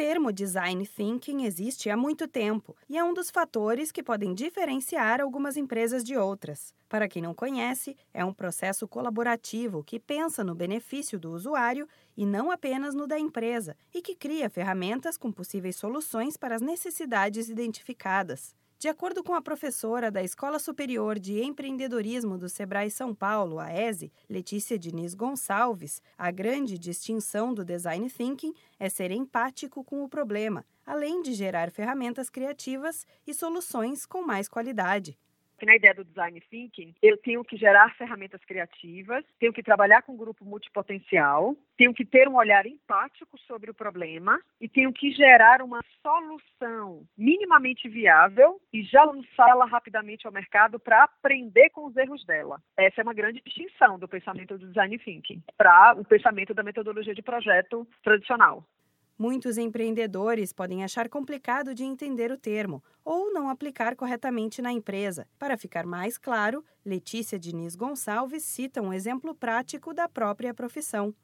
termo design thinking existe há muito tempo e é um dos fatores que podem diferenciar algumas empresas de outras. Para quem não conhece, é um processo colaborativo que pensa no benefício do usuário e não apenas no da empresa, e que cria ferramentas com possíveis soluções para as necessidades identificadas. De acordo com a professora da Escola Superior de Empreendedorismo do Sebrae São Paulo, a ESE, Letícia Diniz Gonçalves, a grande distinção do design thinking é ser empático com o problema, além de gerar ferramentas criativas e soluções com mais qualidade que na ideia do design thinking, eu tenho que gerar ferramentas criativas, tenho que trabalhar com um grupo multipotencial, tenho que ter um olhar empático sobre o problema e tenho que gerar uma solução minimamente viável e já lançá-la rapidamente ao mercado para aprender com os erros dela. Essa é uma grande distinção do pensamento do design thinking para o pensamento da metodologia de projeto tradicional. Muitos empreendedores podem achar complicado de entender o termo ou não aplicar corretamente na empresa. Para ficar mais claro, Letícia Diniz Gonçalves cita um exemplo prático da própria profissão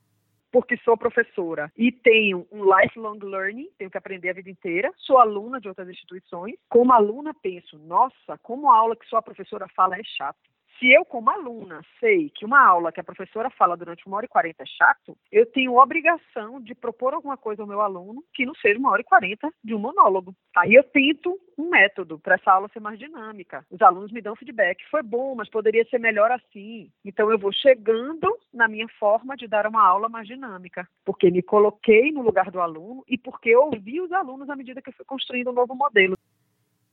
porque sou professora e tenho um lifelong learning, tenho que aprender a vida inteira, sou aluna de outras instituições. Como aluna, penso, nossa, como a aula que sua professora fala é chata. Se eu, como aluna, sei que uma aula que a professora fala durante uma hora e quarenta é chato, eu tenho obrigação de propor alguma coisa ao meu aluno que não seja uma hora e quarenta de um monólogo. Aí eu tento um método para essa aula ser mais dinâmica. Os alunos me dão feedback. Foi bom, mas poderia ser melhor assim. Então eu vou chegando na minha forma de dar uma aula mais dinâmica, porque me coloquei no lugar do aluno e porque ouvi os alunos à medida que eu fui construindo um novo modelo.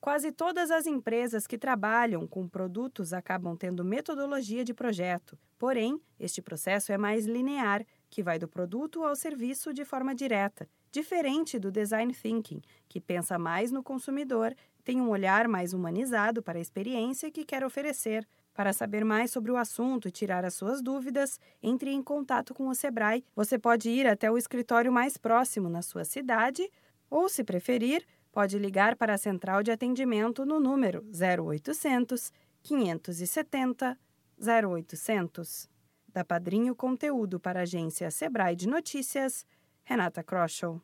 Quase todas as empresas que trabalham com produtos acabam tendo metodologia de projeto. Porém, este processo é mais linear, que vai do produto ao serviço de forma direta, diferente do design thinking, que pensa mais no consumidor, tem um olhar mais humanizado para a experiência que quer oferecer. Para saber mais sobre o assunto e tirar as suas dúvidas, entre em contato com o Sebrae. Você pode ir até o escritório mais próximo na sua cidade ou, se preferir, pode ligar para a central de atendimento no número 0800 570 0800. Da Padrinho Conteúdo para a agência Sebrae de Notícias, Renata Kroschel.